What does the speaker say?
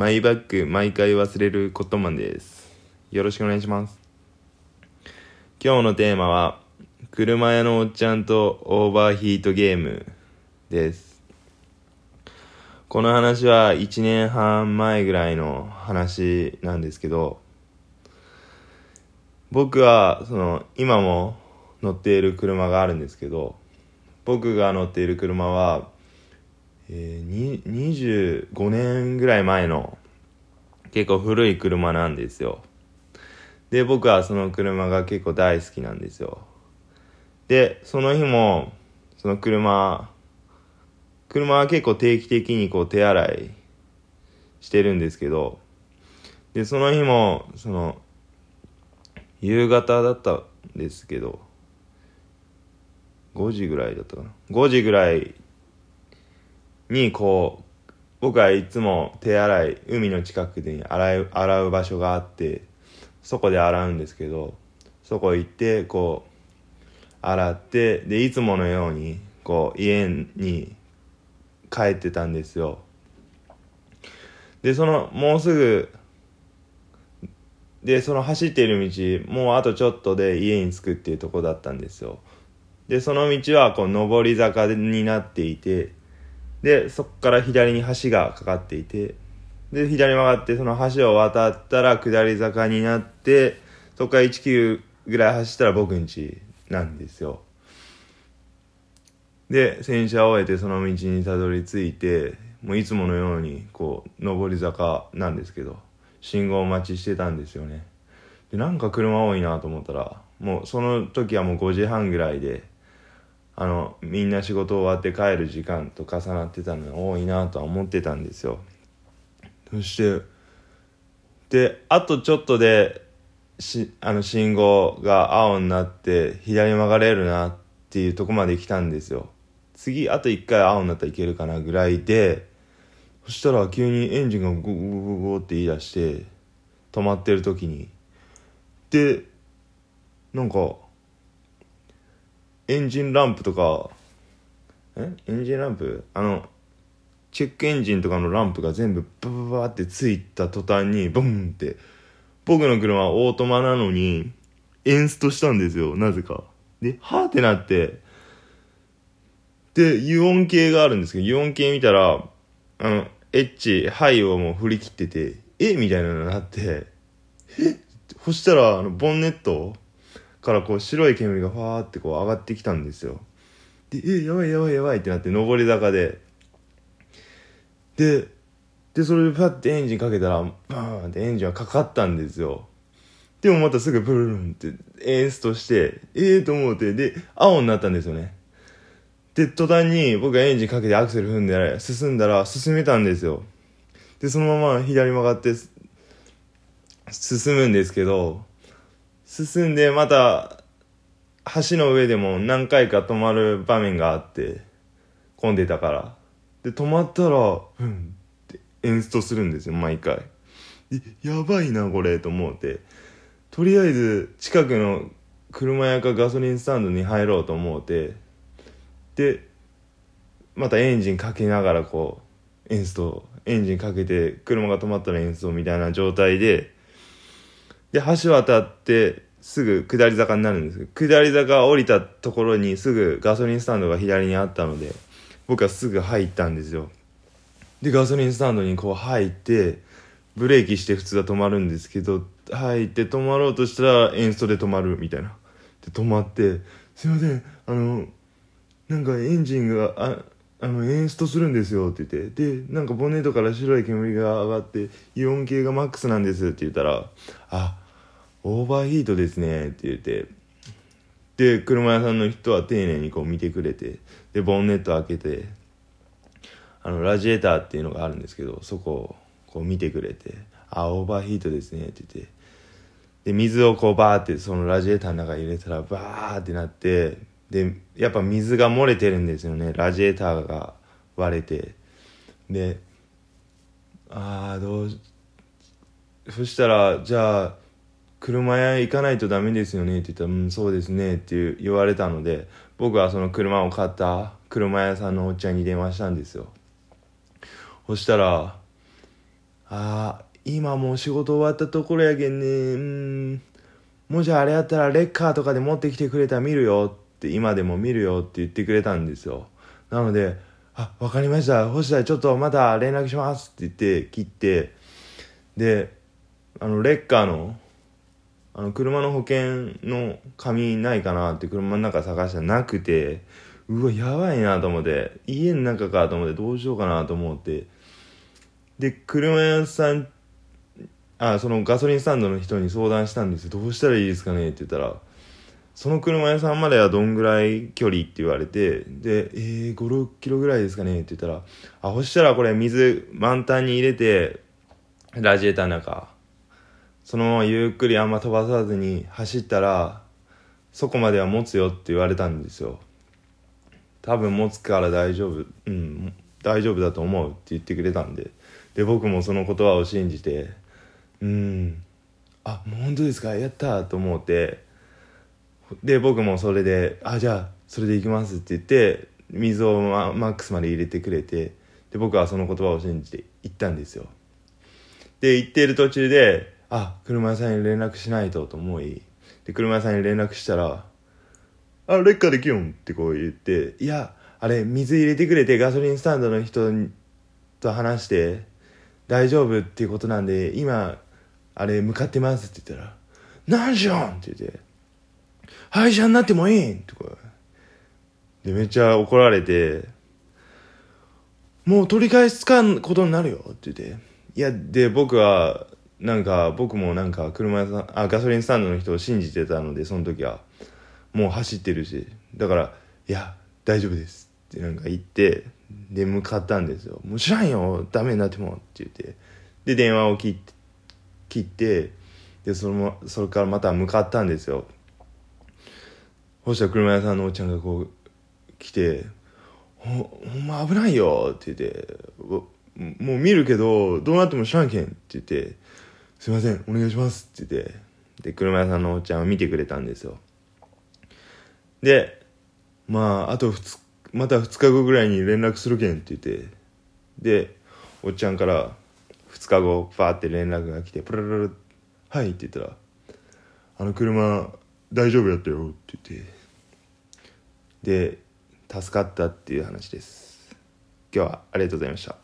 マイバッグ毎回忘れることマンです。よろしくお願いします。今日のテーマは、車屋のおっちゃんとオーバーヒートゲームです。この話は1年半前ぐらいの話なんですけど、僕は、その、今も乗っている車があるんですけど、僕が乗っている車は、えー、25年ぐらい前の結構古い車なんですよ。で僕はその車が結構大好きなんですよ。でその日もその車車は結構定期的にこう手洗いしてるんですけどでその日もその夕方だったんですけど5時ぐらいだったかな。5時ぐらいにこう僕はいつも手洗い海の近くで洗う洗う場所があってそこで洗うんですけどそこ行ってこう洗ってでいつものようにこう家に帰ってたんですよ。でそのもうすぐでその走っている道もうあとちょっとで家に着くっていうとこだったんですよ。でその道はこう上り坂になっていてでそこから左に橋がかかっていてで左曲がってその橋を渡ったら下り坂になってそこから1キロぐらい走ったら僕ん家なんですよ。で洗車を終えてその道にたどり着いてもういつものようにこう上り坂なんですけど信号待ちしてたんですよね。でなんか車多いなと思ったらもうその時はもう5時半ぐらいであのみんな仕事終わって帰る時間と重なってたの多いなとは思ってたんですよ。そしてであとちょっとでしあの信号が青になって左曲がれるなっていうとこまで来たんですよ。次あと1回青になったらいけるかなぐらいでそしたら急にエンジンがゴゴゴゴゴって言い出して止まってる時に。でなんかエンジンランプとかえ？エンジンランプ？あのチェックエンジンとかのランプが全部バババってついた途端にボンって僕の車オートマなのにエンストしたんですよなぜかではーってなってで油温計があるんですけど油温計見たらあのエッチハイをもう振り切っててえみたいなのになってえそしたらあのボンネットからこう白い煙がファーってこう上がってきたんですよ。でえやばいやばいやばいってなって上り坂で。ででそれでパッてエンジンかけたらバーンってエンジンはかかったんですよ。でもまたすぐブルルンってエンストしてええー、と思ってで青になったんですよね。で途端に僕がエンジンかけてアクセル踏んで進んだら進めたんですよ。でそのまま左曲がって進むんですけど進んでまた橋の上でも何回か止まる場面があって混んでたから。で止まったらうん。ってエンストするんですよ毎回。やばいなこれと思って。とりあえず近くの車屋かガソリンスタンドに入ろうと思って。でまたエンジンかけながらこうエンストエンジンかけて車が止まったらエンストみたいな状態でで橋渡ってすぐ下り坂になるんですけど下り坂降りたところにすぐガソリンスタンドが左にあったので僕はすぐ入ったんですよ。でガソリンスタンドにこう入ってブレーキして普通は止まるんですけど入って止まろうとしたらエンストで止まるみたいな。で止まって「すいませんあのなんかエンジンがああのエンストするんですよ」って言ってでなんかボンネットから白い煙が上がって「イオン系がマックスなんです」って言ったら「あオーバーヒートですね」って言って。で車屋さんの人は丁寧にこう見てくれて。でボンネット開けて。あのラジエーターっていうのがあるんですけどそこをこう見てくれて「あオーバーヒートですね」って言って。で水をこうバーってそのラジエーターの中に入れたらバーってなって。でやっぱ水が漏れてるんですよね。ラジエーターが割れて。でああどうそしたらじゃあ車屋行かないとダメですよね。って言ったら「うんそうですね」って言われたので僕はその車を買った車屋さんのおっちゃんに電話したんですよ。そしたら「ああ今もう仕事終わったところやけんね。うんもしあれやったらレッカーとかで持ってきてくれたら見るよ。って今でも見るよって言ってくれたんですよ。なのであわかりました。星田ちょっとまた連絡しますって言って切ってであのレッカーのあの車の保険の紙ないかなって車の中探したらなくてうわやばいなと思って家の中かと思ってどうしようかなと思って。で車屋さんあそのガソリンスタンドの人に相談したんですどうしたらいいですかねって言ったらその車屋さんまではどんぐらい距離って言われてでえー、56キロぐらいですかねって言ったらあそしたらこれ水満タンに入れてラジエーターの中そのままゆっくりあんま飛ばさずに走ったらそこまでは持つよって言われたんですよ。多分持つから大丈夫うん大丈夫だと思うって言ってくれたんで。で僕もその言葉を信じてうんあもう本当ですか？やったと思って。で僕もそれで「あじゃあそれで行きます」って言って水をママックスまで入れてくれてで僕はその言葉を信じて行ったんですよ。で行っている途中であ車屋さんに連絡しないとと思いで車屋さんに連絡したら「あレッカーできよん」ってこう言って「いやあれ水入れてくれてガソリンスタンドの人と話して大丈夫っていうことなんで今あれ向かってます」って言ったら「何じゃん!」って言って「廃車になってもいいん!」とかでめっちゃ怒られて「もう取り返しつかんことになるよ」って言っていやで僕はなんか僕もなんか車屋さんあガソリンスタンドの人を信じてたのでその時は。もう走ってるし。だから「いや大丈夫です」ってなんか言ってで向かったんですよ「もう知らんよダメになっても」って言って。で電話を切って切ってでそのそれからまた向かったんですよ。そしたら車屋さんのおっちゃんがこう来て「ほほんま危ないよ」って言って「もう見るけどどうなっても知らんけん」って言って「すいませんお願いします」って言って。で車屋さんのおっちゃんは見てくれたんですよ。でまああと2また2日後ぐらいに連絡するけんって言って。でおっちゃんから2日後バーって連絡が来てプルルルはいって言ったら「あの車大丈夫やったよ」って言って。で助かったっていう話です。今日はありがとうございました。